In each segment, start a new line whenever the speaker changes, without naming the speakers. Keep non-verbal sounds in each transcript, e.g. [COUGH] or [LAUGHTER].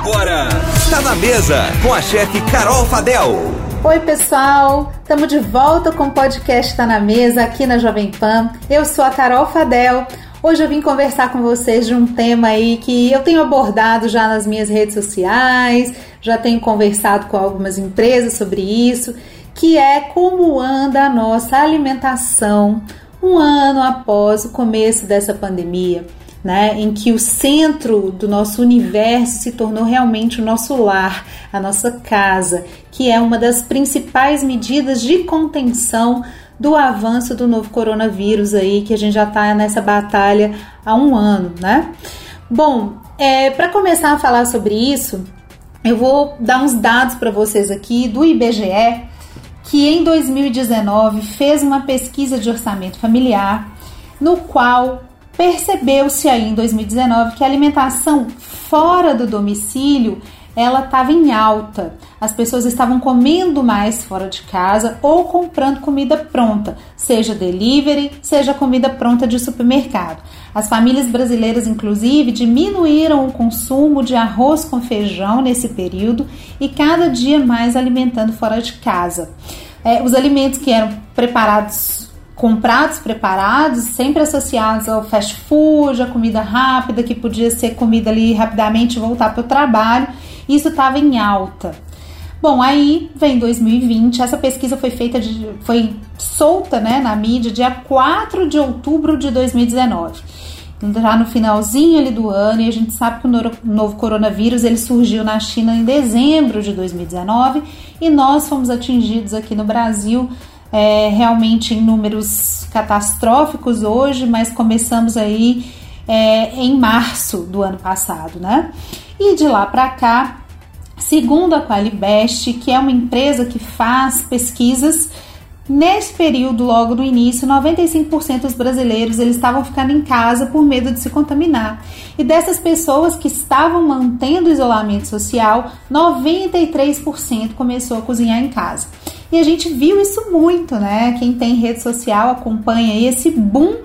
Agora, está na mesa com a chefe Carol Fadel.
Oi, pessoal! Estamos de volta com o podcast Tá na Mesa aqui na Jovem Pan. Eu sou a Carol Fadel. Hoje eu vim conversar com vocês de um tema aí que eu tenho abordado já nas minhas redes sociais, já tenho conversado com algumas empresas sobre isso, que é como anda a nossa alimentação um ano após o começo dessa pandemia né, em que o centro do nosso universo se tornou realmente o nosso lar, a nossa casa, que é uma das principais medidas de contenção do avanço do novo coronavírus aí, que a gente já está nessa batalha há um ano, né? Bom, é, para começar a falar sobre isso, eu vou dar uns dados para vocês aqui do IBGE, que em 2019 fez uma pesquisa de orçamento familiar, no qual percebeu-se aí em 2019 que a alimentação fora do domicílio ela estava em alta. As pessoas estavam comendo mais fora de casa ou comprando comida pronta, seja delivery, seja comida pronta de supermercado. As famílias brasileiras, inclusive, diminuíram o consumo de arroz com feijão nesse período e cada dia mais alimentando fora de casa. É, os alimentos que eram preparados com pratos preparados, sempre associados ao fast food, a comida rápida, que podia ser comida ali rapidamente voltar para o trabalho. Isso estava em alta. Bom, aí vem 2020, essa pesquisa foi feita, de, foi solta né, na mídia dia 4 de outubro de 2019. Já no finalzinho ali do ano, e a gente sabe que o novo coronavírus ele surgiu na China em dezembro de 2019 e nós fomos atingidos aqui no Brasil é, realmente em números catastróficos hoje, mas começamos aí é, em março do ano passado, né? E de lá para cá, segundo a Qualibest, que é uma empresa que faz pesquisas Nesse período, logo no início, 95% dos brasileiros eles estavam ficando em casa por medo de se contaminar. E dessas pessoas que estavam mantendo o isolamento social, 93% começou a cozinhar em casa. E a gente viu isso muito, né? Quem tem rede social acompanha esse boom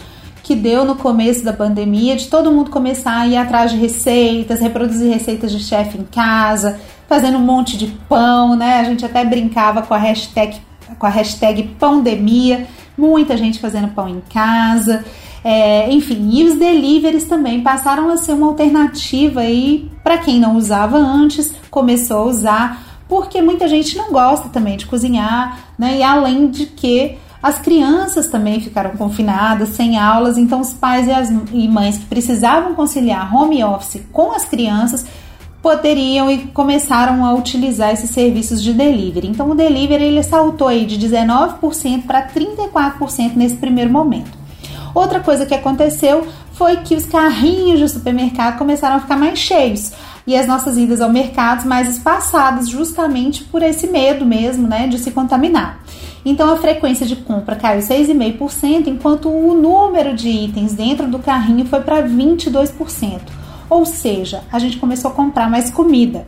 que deu no começo da pandemia, de todo mundo começar a ir atrás de receitas, reproduzir receitas de chefe em casa, fazendo um monte de pão, né? A gente até brincava com a hashtag, com a hashtag pandemia, muita gente fazendo pão em casa. É, enfim, e os deliveries também passaram a ser uma alternativa aí para quem não usava antes, começou a usar porque muita gente não gosta também de cozinhar, né? E além de que as crianças também ficaram confinadas, sem aulas, então os pais e as e mães que precisavam conciliar home office com as crianças poderiam e começaram a utilizar esses serviços de delivery. Então o delivery ele saltou aí de 19% para 34% nesse primeiro momento. Outra coisa que aconteceu foi que os carrinhos de supermercado começaram a ficar mais cheios e as nossas idas ao mercado mais espaçadas, justamente por esse medo mesmo, né, de se contaminar. Então a frequência de compra caiu 6,5%, enquanto o número de itens dentro do carrinho foi para 22%. Ou seja, a gente começou a comprar mais comida.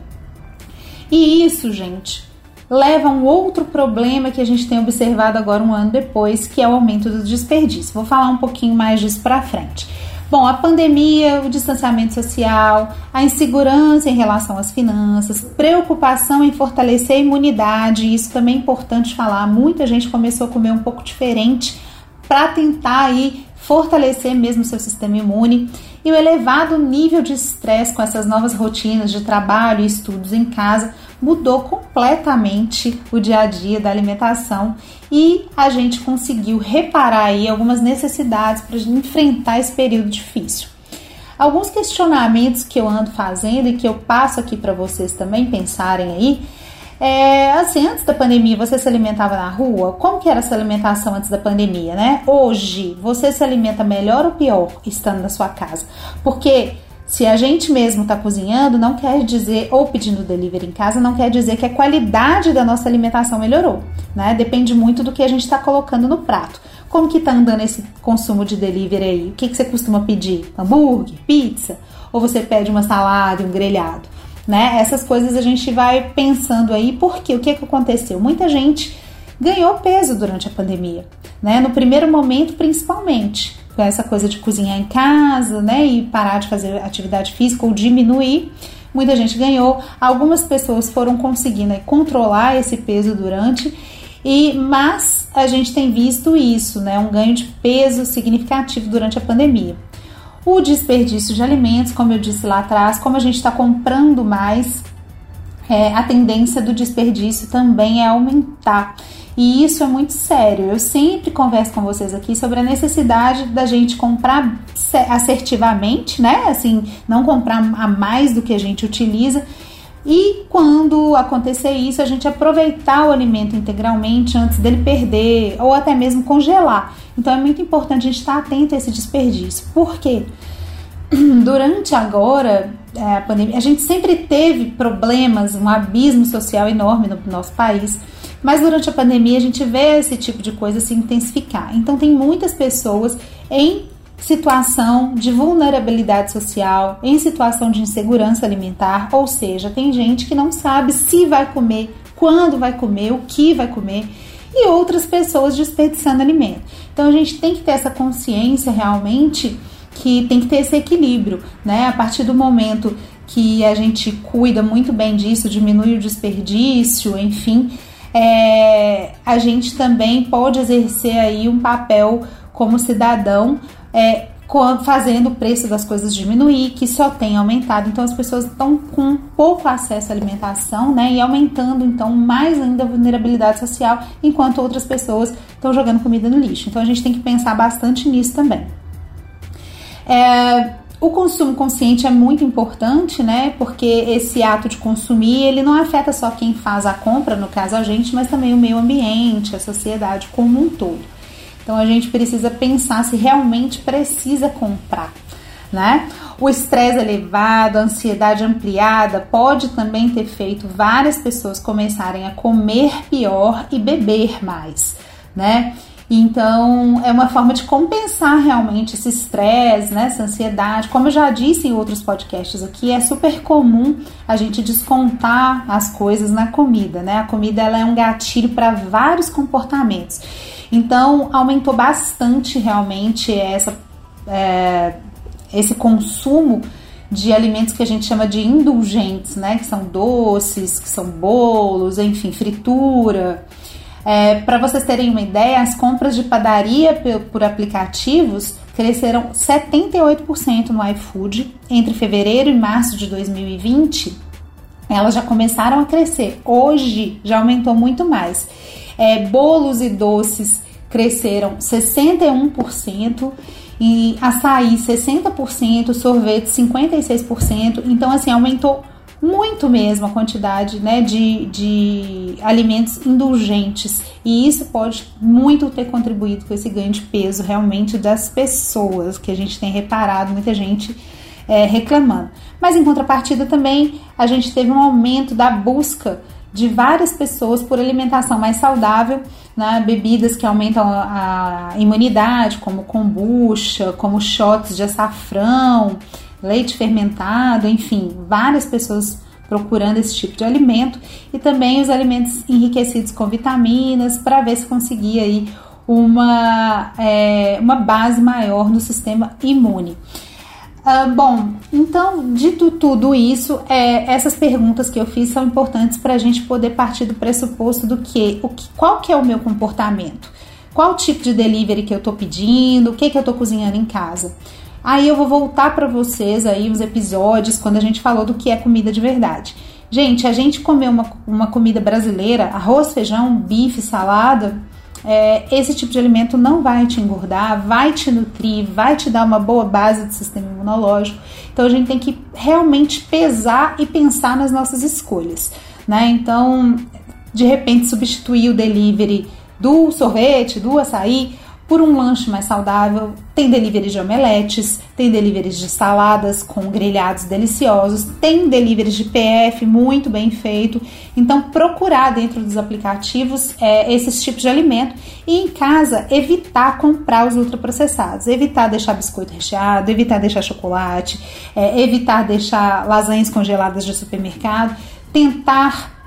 E isso, gente, leva a um outro problema que a gente tem observado agora um ano depois, que é o aumento do desperdício. Vou falar um pouquinho mais disso para frente. Bom, a pandemia, o distanciamento social, a insegurança em relação às finanças, preocupação em fortalecer a imunidade, isso também é importante falar. Muita gente começou a comer um pouco diferente para tentar aí fortalecer mesmo seu sistema imune e o elevado nível de estresse com essas novas rotinas de trabalho e estudos em casa mudou completamente o dia a dia da alimentação e a gente conseguiu reparar aí algumas necessidades para enfrentar esse período difícil. Alguns questionamentos que eu ando fazendo e que eu passo aqui para vocês também pensarem aí é, assim, antes da pandemia, você se alimentava na rua? Como que era essa alimentação antes da pandemia, né? Hoje, você se alimenta melhor ou pior estando na sua casa? Porque se a gente mesmo está cozinhando, não quer dizer, ou pedindo delivery em casa, não quer dizer que a qualidade da nossa alimentação melhorou, né? Depende muito do que a gente está colocando no prato. Como que tá andando esse consumo de delivery aí? O que, que você costuma pedir? Hambúrguer? Pizza? Ou você pede uma salada e um grelhado? Né? Essas coisas a gente vai pensando aí, porque o que, que aconteceu? Muita gente ganhou peso durante a pandemia, né? No primeiro momento, principalmente essa coisa de cozinhar em casa, né, e parar de fazer atividade física ou diminuir, muita gente ganhou, algumas pessoas foram conseguindo controlar esse peso durante e mas a gente tem visto isso, né, um ganho de peso significativo durante a pandemia. O desperdício de alimentos, como eu disse lá atrás, como a gente está comprando mais, é, a tendência do desperdício também é aumentar. E isso é muito sério. Eu sempre converso com vocês aqui sobre a necessidade da gente comprar assertivamente, né? Assim, não comprar a mais do que a gente utiliza. E quando acontecer isso, a gente aproveitar o alimento integralmente antes dele perder ou até mesmo congelar. Então é muito importante a gente estar atento a esse desperdício. Por quê? [CLEARS THROAT] Durante agora é, a pandemia, a gente sempre teve problemas, um abismo social enorme no nosso país mas durante a pandemia a gente vê esse tipo de coisa se intensificar. Então tem muitas pessoas em situação de vulnerabilidade social, em situação de insegurança alimentar, ou seja, tem gente que não sabe se vai comer, quando vai comer, o que vai comer, e outras pessoas desperdiçando alimento. Então a gente tem que ter essa consciência realmente que tem que ter esse equilíbrio, né? A partir do momento que a gente cuida muito bem disso, diminui o desperdício, enfim, é, a gente também pode exercer aí um papel como cidadão é, fazendo o preço das coisas diminuir, que só tem aumentado. Então as pessoas estão com pouco acesso à alimentação, né? E aumentando então mais ainda a vulnerabilidade social, enquanto outras pessoas estão jogando comida no lixo. Então a gente tem que pensar bastante nisso também. É, o consumo consciente é muito importante, né? Porque esse ato de consumir, ele não afeta só quem faz a compra, no caso a gente, mas também o meio ambiente, a sociedade como um todo. Então a gente precisa pensar se realmente precisa comprar, né? O estresse elevado, a ansiedade ampliada pode também ter feito várias pessoas começarem a comer pior e beber mais, né? Então, é uma forma de compensar realmente esse estresse, né, essa ansiedade. Como eu já disse em outros podcasts aqui, é super comum a gente descontar as coisas na comida, né? A comida ela é um gatilho para vários comportamentos. Então, aumentou bastante realmente essa, é, esse consumo de alimentos que a gente chama de indulgentes, né? Que são doces, que são bolos, enfim, fritura. É, Para vocês terem uma ideia, as compras de padaria por, por aplicativos cresceram 78% no iFood entre fevereiro e março de 2020. Elas já começaram a crescer. Hoje já aumentou muito mais. É, bolos e doces cresceram 61% e açaí 60%, sorvete 56%. Então assim, aumentou muito mesmo a quantidade né, de, de alimentos indulgentes. E isso pode muito ter contribuído com esse ganho de peso realmente das pessoas, que a gente tem reparado, muita gente é, reclamando. Mas em contrapartida também a gente teve um aumento da busca de várias pessoas por alimentação mais saudável, né? bebidas que aumentam a, imunidade, como kombucha, como shots de açafrão, leite fermentado, enfim, várias pessoas procurando esse tipo de alimento e também os alimentos enriquecidos com vitaminas para ver se conseguia aí uma, é, uma base maior no sistema imune. Uh, bom, então, dito tudo isso, é, essas perguntas que eu fiz são importantes para a gente poder partir do pressuposto do que, o que, qual que é o meu comportamento, qual tipo de delivery que eu estou pedindo, o que, que eu estou cozinhando em casa. Aí eu vou voltar para vocês aí os episódios quando a gente falou do que é comida de verdade. Gente, a gente comer uma, uma comida brasileira, arroz, feijão, bife, salada, é, esse tipo de alimento não vai te engordar, vai te nutrir, vai te dar uma boa base de sistema imunológico. Então a gente tem que realmente pesar e pensar nas nossas escolhas, né? Então, de repente substituir o delivery do sorvete, do açaí por um lanche mais saudável. Tem delivery de omeletes, tem deliveries de saladas com grelhados deliciosos, tem deliveries de PF muito bem feito. Então, procurar dentro dos aplicativos é, esses tipos de alimento e em casa evitar comprar os ultraprocessados, evitar deixar biscoito recheado, evitar deixar chocolate, é, evitar deixar lasanhas congeladas de supermercado, tentar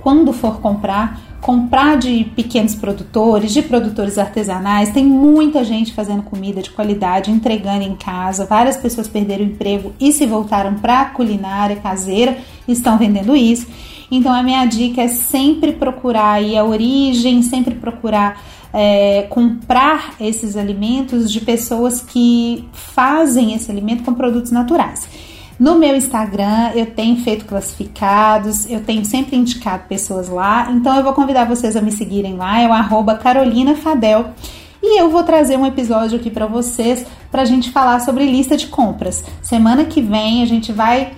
quando for comprar, comprar de pequenos produtores, de produtores artesanais. Tem muita gente fazendo comida de qualidade, entregando em casa. Várias pessoas perderam o emprego e se voltaram para a culinária caseira, estão vendendo isso. Então a minha dica é sempre procurar aí a origem, sempre procurar é, comprar esses alimentos de pessoas que fazem esse alimento com produtos naturais. No meu Instagram eu tenho feito classificados, eu tenho sempre indicado pessoas lá, então eu vou convidar vocês a me seguirem lá, é o arroba Carolina Fadel. E eu vou trazer um episódio aqui para vocês para a gente falar sobre lista de compras. Semana que vem a gente vai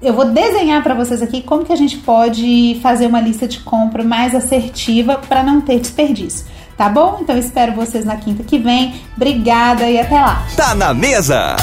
eu vou desenhar para vocês aqui como que a gente pode fazer uma lista de compra mais assertiva para não ter desperdício. Tá bom? Então espero vocês na quinta que vem. Obrigada e até lá.
Tá na mesa.